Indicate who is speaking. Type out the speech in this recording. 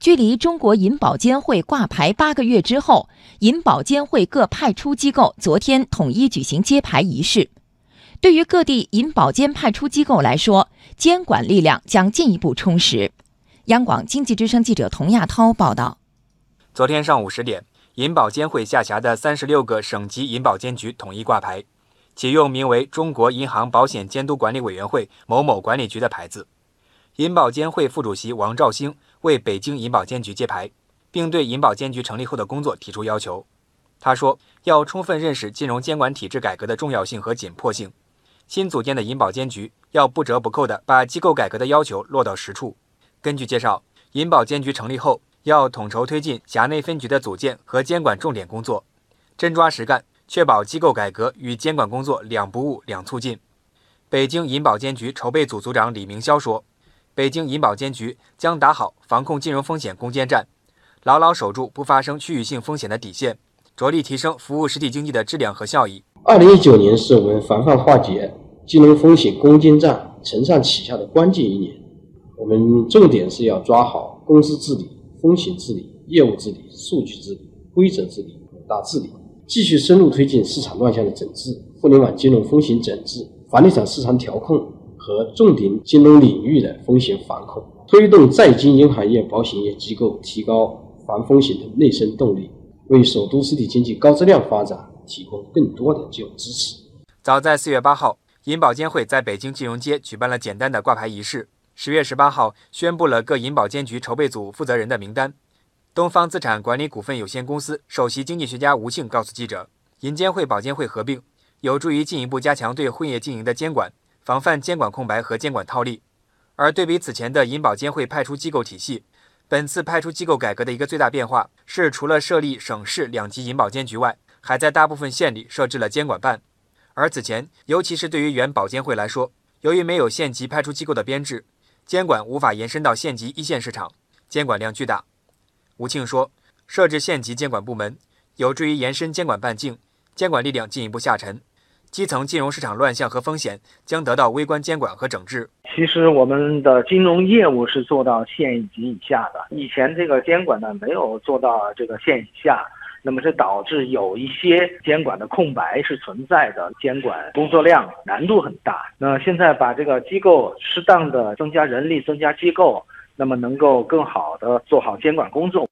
Speaker 1: 距离中国银保监会挂牌八个月之后，银保监会各派出机构昨天统一举行揭牌仪式。对于各地银保监派出机构来说，监管力量将进一步充实。央广经济之声记者童亚涛报道。
Speaker 2: 昨天上午十点，银保监会下辖的三十六个省级银保监局统一挂牌，启用名为“中国银行保险监督管理委员会某某管理局”的牌子。银保监会副主席王兆兴为北京银保监局揭牌，并对银保监局成立后的工作提出要求。他说：“要充分认识金融监管体制改革的重要性和紧迫性，新组建的银保监局要不折不扣地把机构改革的要求落到实处。”根据介绍，银保监局成立后要统筹推进辖内分局的组建和监管重点工作，真抓实干，确保机构改革与监管工作两不误、两促进。北京银保监局筹备组组长李明霄说。北京银保监局将打好防控金融风险攻坚战，牢牢守住不发生区域性风险的底线，着力提升服务实体经济的质量和效益。
Speaker 3: 二零一九年是我们防范化解金融风险攻坚战承上启下的关键一年，我们重点是要抓好公司治理、风险治理、业务治理、数据治理、规则治理五大治理，继续深入推进市场乱象的整治、互联网金融风险整治、房地产市场调控。和重点金融领域的风险防控，推动在金银行业、保险业机构提高防风险的内生动力，为首都实体经济高质量发展提供更多的金融支持。
Speaker 2: 早在四月八号，银保监会在北京金融街举办了简单的挂牌仪式。十月十八号，宣布了各银保监局筹备组负责人的名单。东方资产管理股份有限公司首席经济学家吴庆告诉记者，银监会保监会合并，有助于进一步加强对混业经营的监管。防范监管空白和监管套利，而对比此前的银保监会派出机构体系，本次派出机构改革的一个最大变化是，除了设立省市两级银保监局外，还在大部分县里设置了监管办。而此前，尤其是对于原保监会来说，由于没有县级派出机构的编制，监管无法延伸到县级一线市场，监管量巨大。吴庆说，设置县级监管部门，有助于延伸监管半径，监管力量进一步下沉。基层金融市场乱象和风险将得到微观监管和整治。
Speaker 4: 其实我们的金融业务是做到县一级以下的，以前这个监管呢没有做到这个县以下，那么这导致有一些监管的空白是存在的，监管工作量难度很大。那现在把这个机构适当的增加人力、增加机构，那么能够更好的做好监管工作。